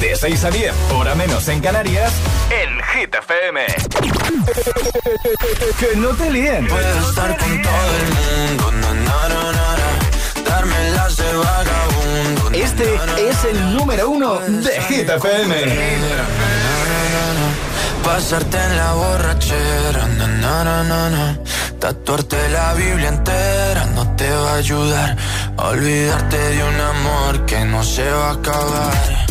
De 6 a 10, hora menos en Canarias, en Hit FM. que no te líen. Puedo estar con todo el mundo, na, na, na, darme las de vagabundo. Este es el número uno de Hit FM. Pasarte en la borrachera, na. Tatuarte la Biblia entera no te va a ayudar. Olvidarte de un amor que no se va a acabar.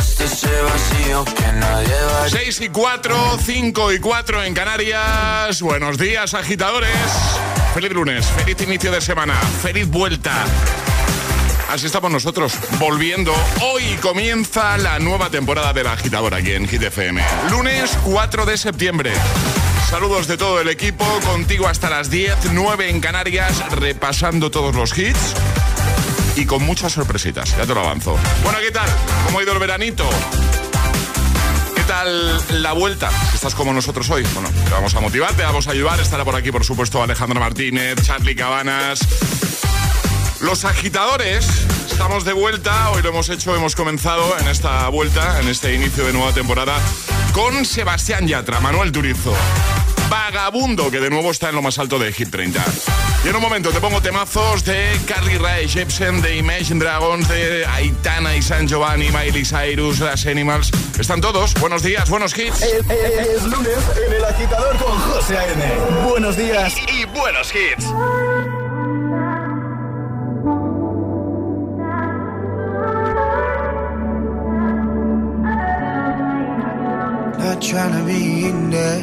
tú dejaste ese vacío que nadie va a 6 y 4, 5 y 4 en Canarias. Buenos días, agitadores. Feliz lunes, feliz inicio de semana, feliz vuelta. Así estamos nosotros, volviendo. Hoy comienza la nueva temporada del agitador aquí en Hit FM. Lunes 4 de septiembre. Saludos de todo el equipo, contigo hasta las 10, 9 en Canarias, repasando todos los hits y con muchas sorpresitas, ya te lo avanzo. Bueno, ¿qué tal? ¿Cómo ha ido el veranito? ¿Qué tal la vuelta? Estás como nosotros hoy, bueno, te vamos a motivar, te vamos a ayudar. Estará por aquí, por supuesto, Alejandro Martínez, Charlie Cabanas. Los agitadores, estamos de vuelta. Hoy lo hemos hecho, hemos comenzado en esta vuelta, en este inicio de nueva temporada, con Sebastián Yatra, Manuel Turizo. Vagabundo, que de nuevo está en lo más alto de Hit 30. Y en un momento te pongo temazos de Carly Rae Jepsen, de Imagine Dragons, de Aitana y San Giovanni, Miley Cyrus, Las Animals. Están todos. Buenos días, buenos hits. Es, es- es lunes en el agitador con José A.M. Buenos días. Y buenos hits. Not trying to be in there,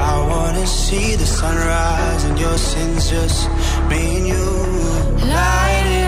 I wanna see the sunrise and your sins just me and you. Light it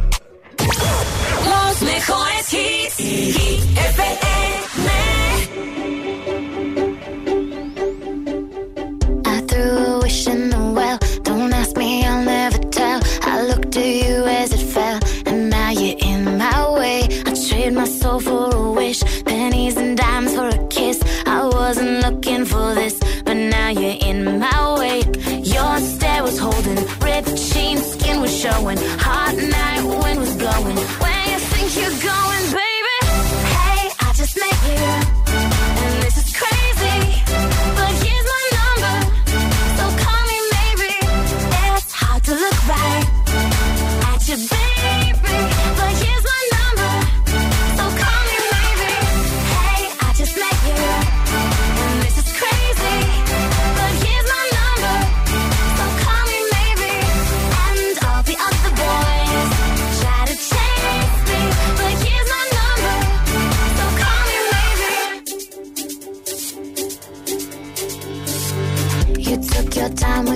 time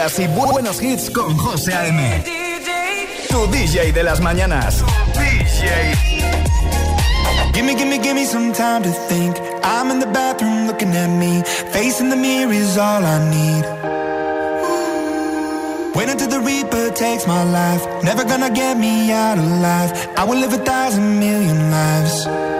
y buenos hits con José A.M. Tu DJ de las mañanas. DJ. Gimme, gimme, gimme some time to think. I'm in the bathroom looking at me. Facing the mirror is all I need. Wait until the Reaper takes my life. Never gonna get me out alive. I will live a thousand million lives.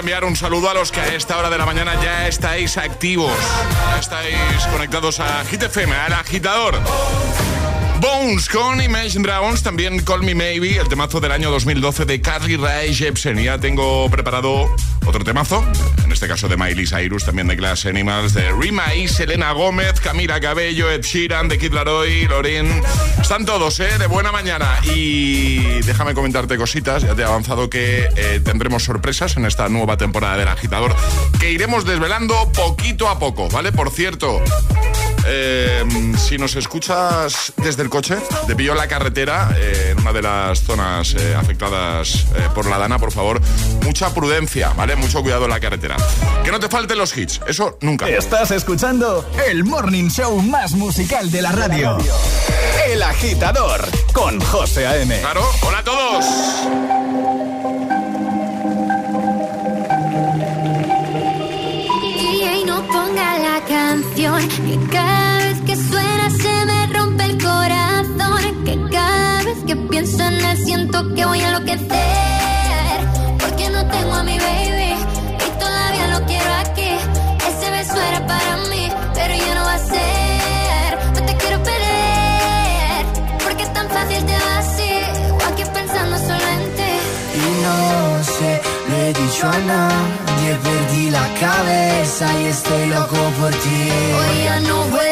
Enviar un saludo a los que a esta hora de la mañana ya estáis activos. Estáis conectados a Hit FM, al agitador. Bones con Imagine Dragons, también Call Me Maybe, el temazo del año 2012 de Carly Rae Jepsen. Ya tengo preparado otro temazo, en este caso de Miley Cyrus, también de Glass Animals, de Rima y Selena Gómez, Camila Cabello, Ed Sheeran, de Kid Laroi, Lorin. Están todos, ¿eh? De buena mañana. Y déjame comentarte cositas, ya te he avanzado que eh, tendremos sorpresas en esta nueva temporada del agitador que iremos desvelando poquito a poco, ¿vale? Por cierto, eh, si nos escuchas desde el coche, te pillo la carretera, eh, en una de las zonas eh, afectadas por la dana, por favor, mucha prudencia, ¿vale? Mucho cuidado en la carretera. Que no te falten los hits, eso nunca. Estás escuchando el morning show más musical de la radio. El agitador, con José A.M. Claro, hola a todos. Que cada vez que suena se me rompe el corazón. Que cada vez que pienso en él siento que voy a enloquecer. Porque no tengo a mi baby y todavía lo quiero aquí. Ese beso era para mí, pero ya no va a ser. No te quiero perder, porque es tan fácil te así. O aquí pensando solamente. Y no sé, le he dicho nada perdí la cabeza y estoy loco por ti. Hoy ya no vuelan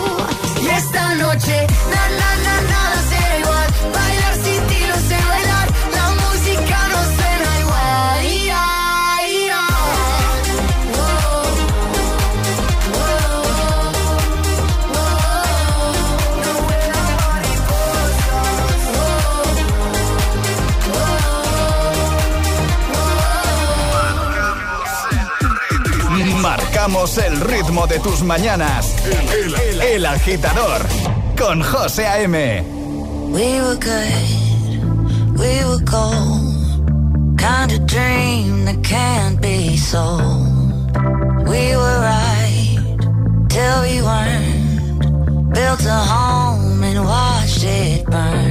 Somos el ritmo de tus mañanas. El, el, el agitador con José A.M. We were good, we were cold. Kind of dream that can't be sold. We were right till we weren't. Built a home and watched it burn.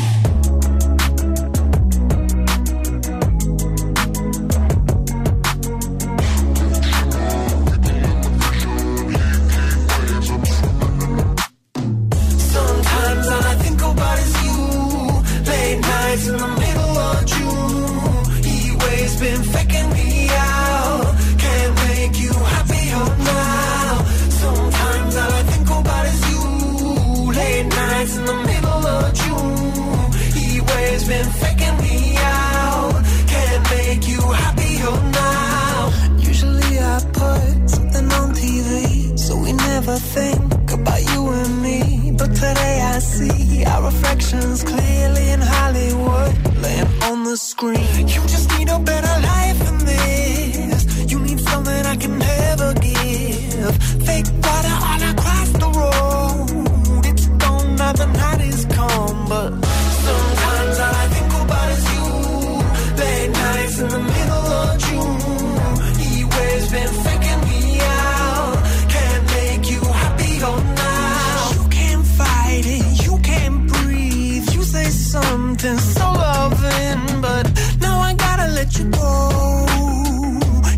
So loving, but now I gotta let you go.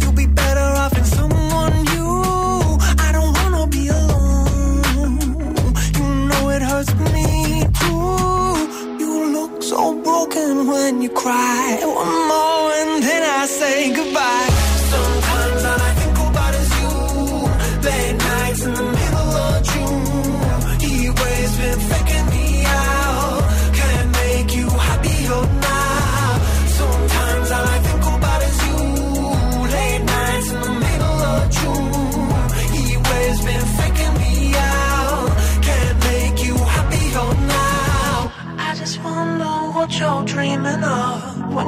You'll be better off in someone new. I don't wanna be alone. You know it hurts me too. You look so broken when you cry.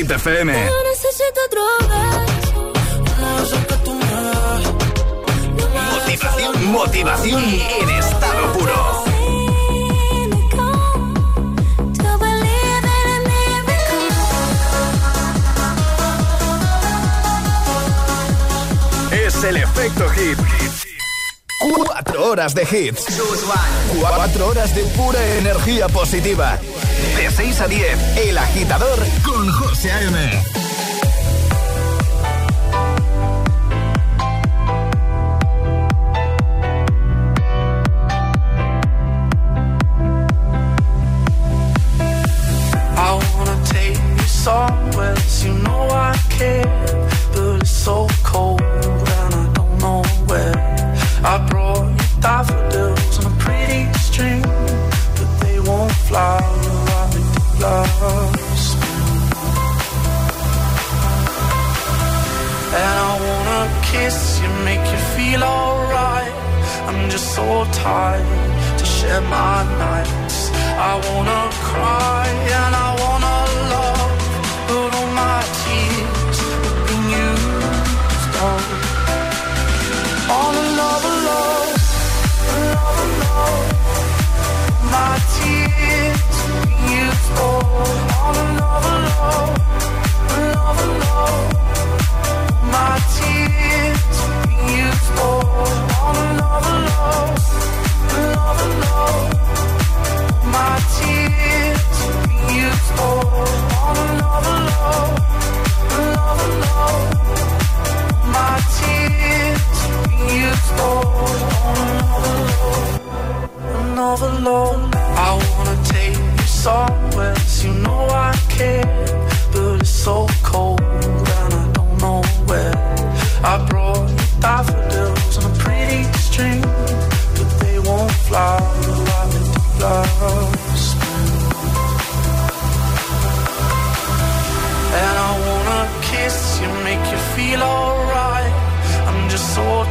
Hit Motivación, motivación en estado puro. Es el efecto hit. Cuatro horas de hits. Cuatro horas de pura energía positiva de 6 a 10, El Agitador con José A.M. tired my nights. I wanna cry and I wanna love, but all my tears have been used up. On another love, another love. My tears have been used up. On another love, another love. My tears have been used up. Daffodils on no no no I wanna take you somewhere you. Know I can but it's so cold and i don't know where. I brought a pretty string, but they won't fly like they do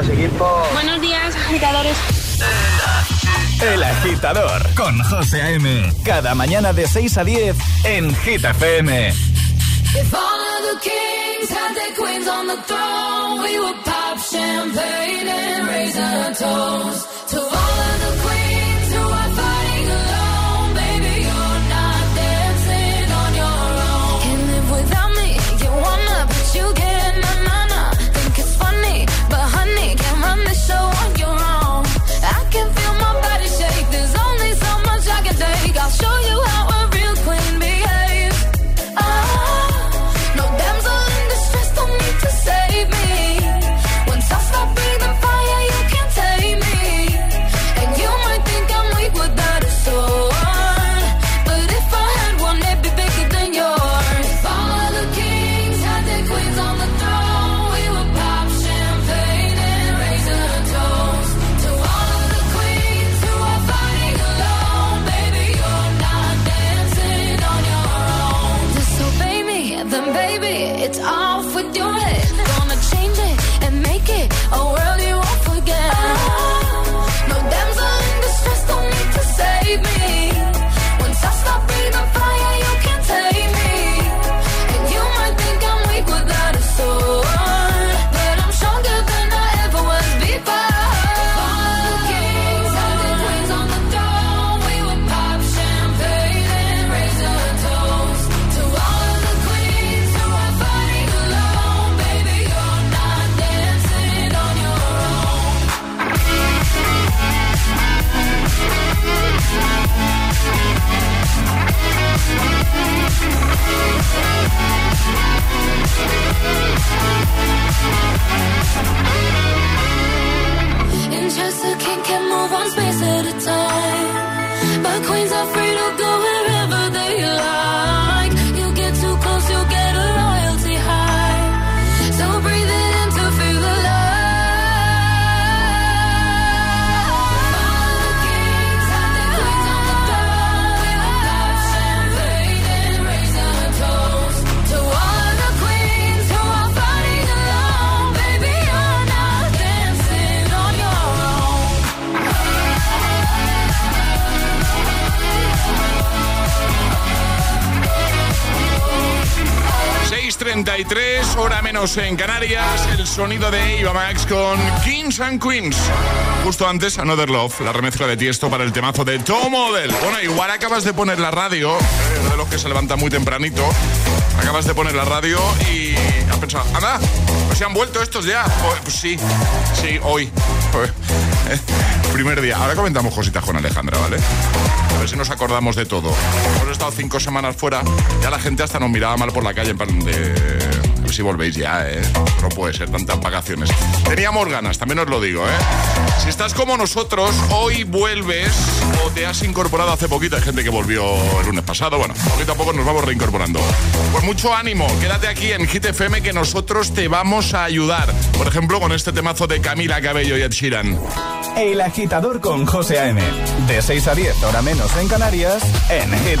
Buenos días, equipo. Buenos días, agitadores. El Agitador con José A.M. Cada mañana de 6 a 10 en Hit FM. If all of the kings had their queens on the throne, we would pop champagne and raise our toast. To all en Canarias, el sonido de Eva Max con Kings and Queens. Justo antes, Another Love, la remezcla de Tiesto para el temazo de Tom Model. Bueno, igual acabas de poner la radio, eh, de los que se levanta muy tempranito. Acabas de poner la radio y has pensado, anda, pues se han vuelto estos ya. Pues, pues sí, sí, hoy. Primer día. Ahora comentamos cositas con Alejandra, ¿vale? A ver si nos acordamos de todo. Hemos estado cinco semanas fuera, ya la gente hasta nos miraba mal por la calle en plan de si volvéis ya, ¿eh? No puede ser tantas vacaciones. Teníamos ganas, también os lo digo, ¿eh? Si estás como nosotros, hoy vuelves o te has incorporado hace poquito. Hay gente que volvió el lunes pasado. Bueno, poquito a poco nos vamos reincorporando. Pues mucho ánimo, quédate aquí en Hit FM que nosotros te vamos a ayudar. Por ejemplo, con este temazo de Camila Cabello y Ed Sheeran. El agitador con José A.M. De 6 a 10, hora menos en Canarias, en Hit.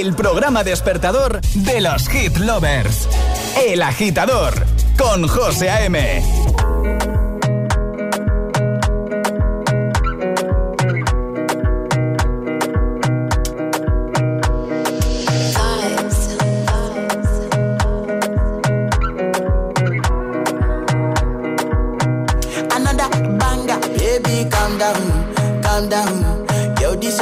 el programa despertador de los hit lovers. El agitador con José A.M. Baby, calm down, down.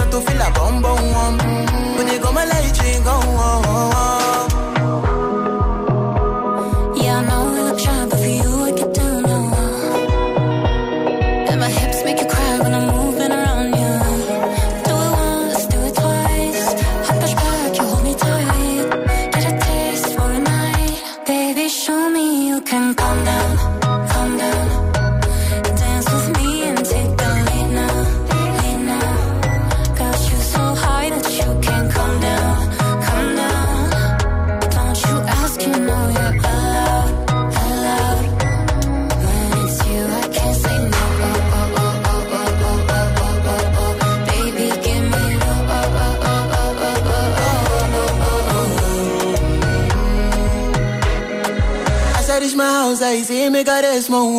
a tu fila, bombo danza y si me cares, mon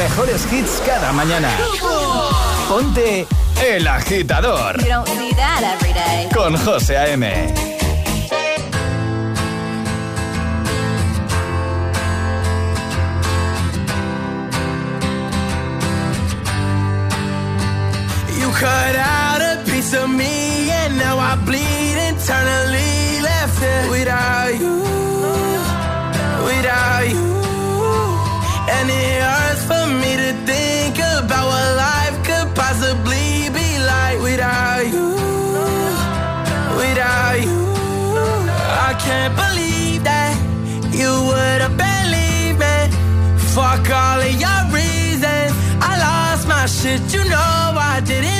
mejores hits cada mañana. Ponte El Agitador. We don't need that every day. Con José A.M. You cut out a piece of me and now I bleed and turn can't believe that you would have believed me. Fuck all of your reasons. I lost my shit, you know I didn't.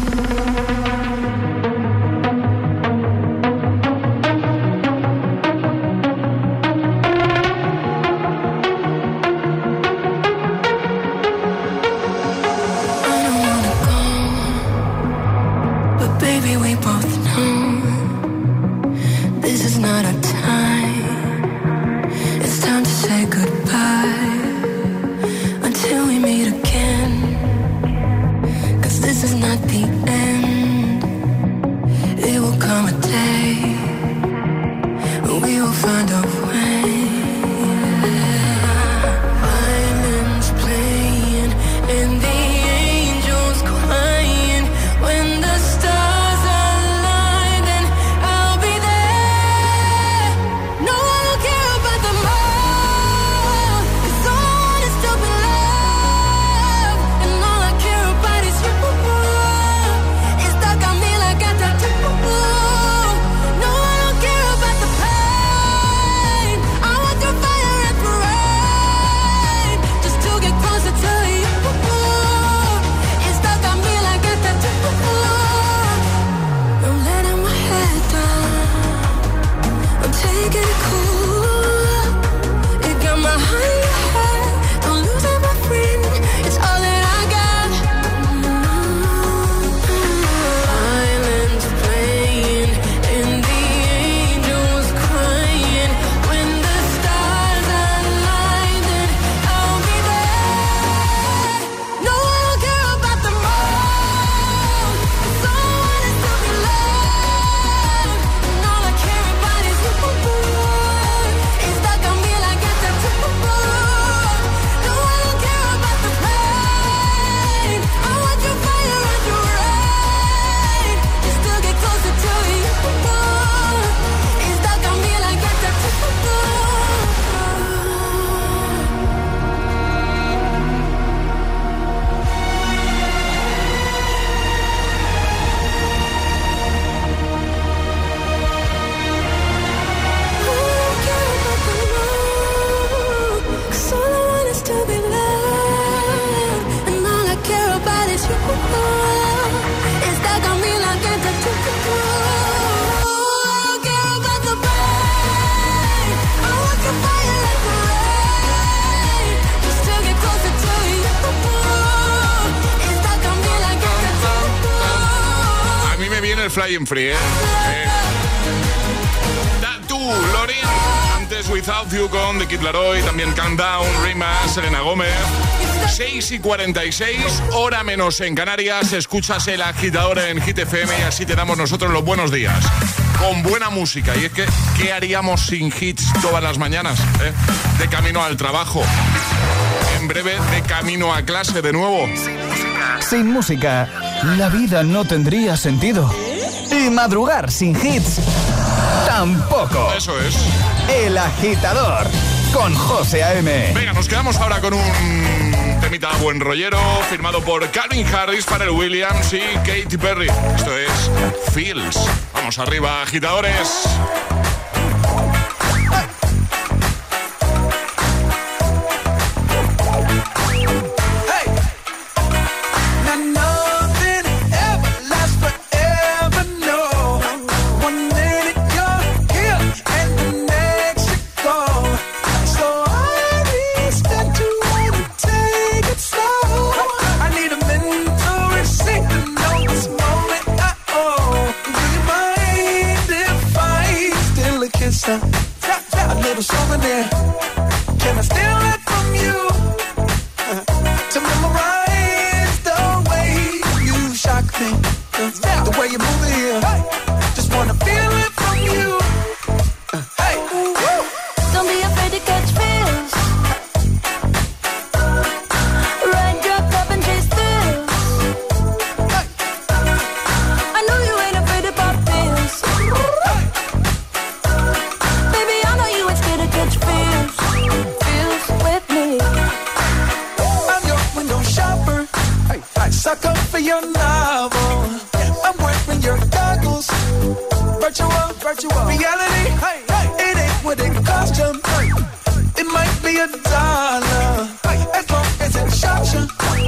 y enfríe. Eh. Antes Without You con The Kid Laroi, también Countdown, Rima, Selena Gómez. 6 y 46, hora menos en Canarias, escuchas el agitador en Hit FM y así te damos nosotros los buenos días. Con buena música. Y es que, ¿qué haríamos sin hits todas las mañanas? Eh? De camino al trabajo. En breve, de camino a clase de nuevo. Sin música, la vida no tendría sentido y madrugar sin hits, tampoco. Eso es. El agitador con José A.M. Venga, nos quedamos ahora con un temita buen rollero firmado por Calvin Harris, Pharrell Williams y Katy Perry. Esto es Fields. Vamos arriba, agitadores.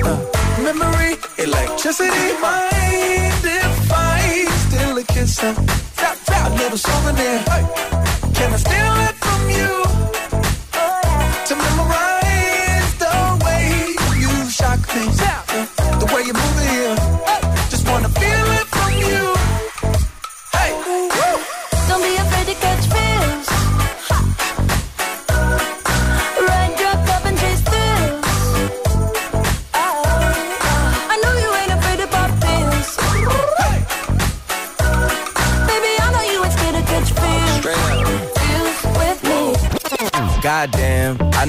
Memory, electricity, mind if I steal a kiss? Uh, tap, little souvenir. Hey, can I steal it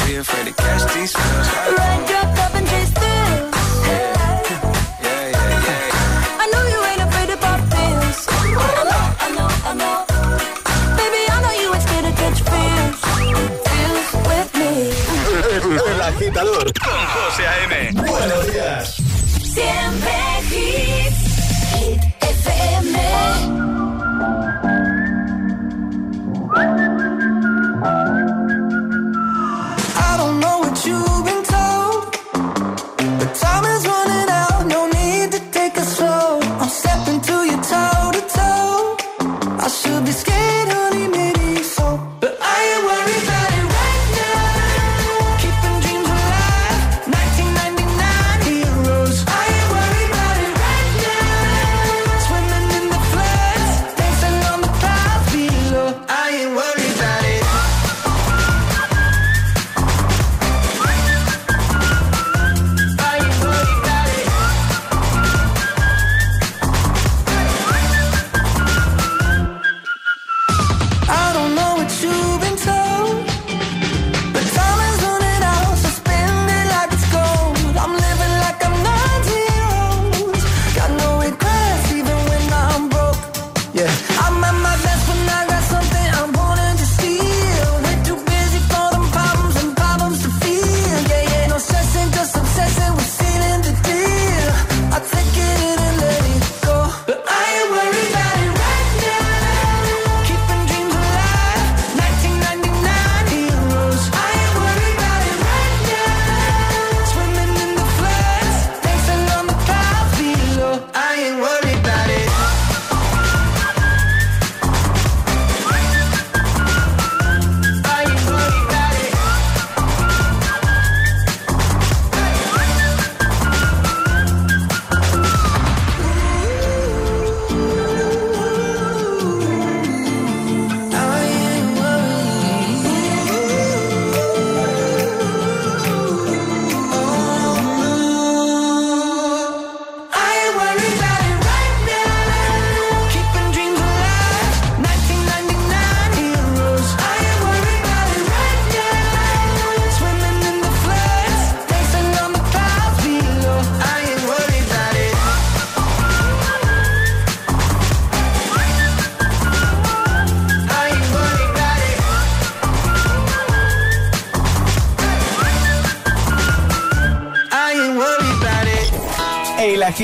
Don't be afraid to catch these feels. Cup and chase thrills. Yeah, yeah, yeah. I know you ain't afraid to pop pills. I know, I know, I know. Baby, I know you ain't scared to catch feels. Feels with me. El agitador con José A.M. Buenos días. Siempre hits. Hit FM.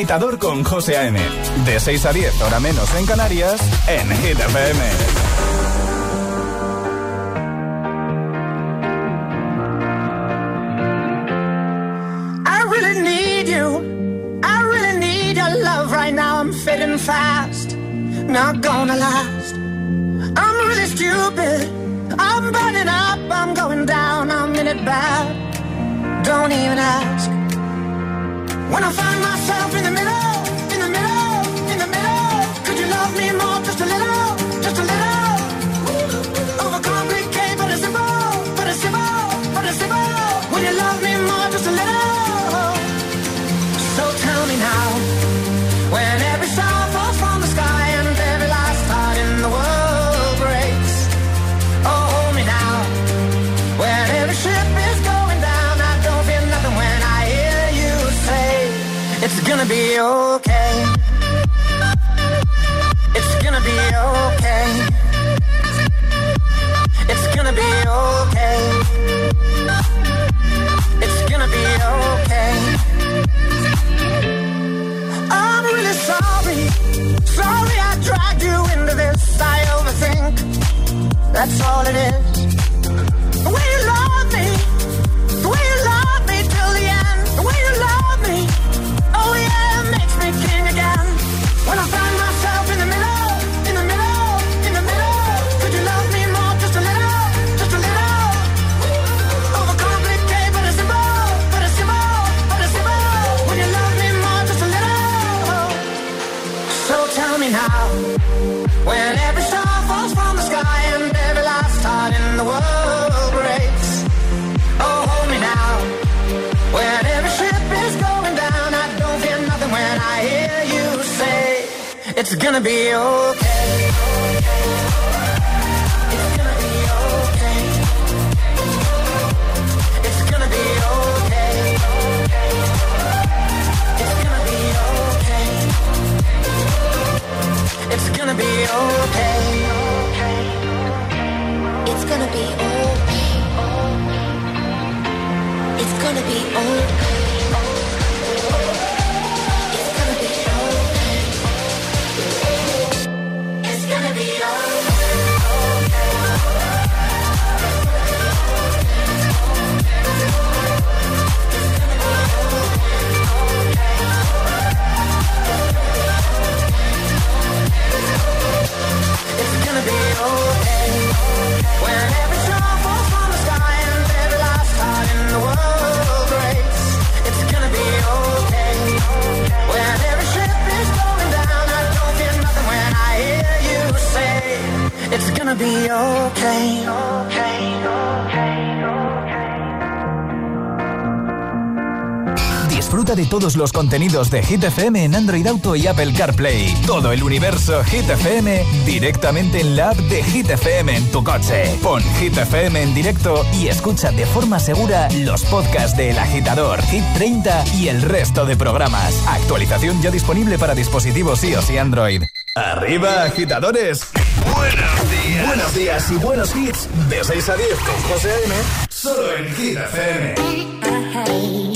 Agitador con José A.M. De 6 a 10, hora menos en Canarias, en Hit. I really need you. I really need your love right now. I'm fading fast, not gonna last. Todos los contenidos de Hit FM en Android Auto y Apple CarPlay. Todo el universo Hit FM directamente en la app de Hit FM en tu coche. Pon Hit FM en directo y escucha de forma segura los podcasts de El Agitador, Hit 30 y el resto de programas. Actualización ya disponible para dispositivos iOS y Android. ¡Arriba, agitadores! ¡Buenos días! Buenos días y buenos hits. De 6 a 10 con José A.M. Solo en Hit FM.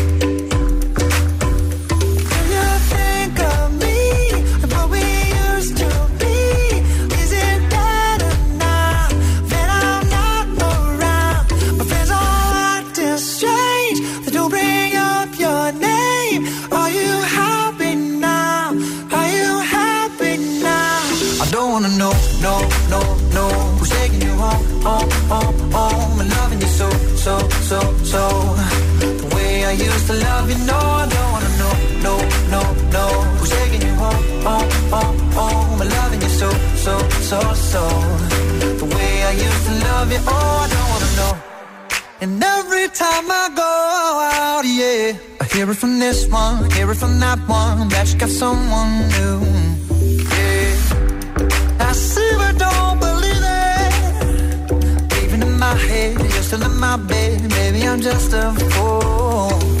So. The way I used to love you, no, I don't wanna know, no, no, no. Who's taking you home, home, home, home? And loving you so, so, so, so. The way I used to love you, oh, I don't wanna know. And every time I go out, yeah, I hear it from this one, hear it from that one, that you got someone new. Yeah, I see but don't still in my bed. Maybe I'm just a fool.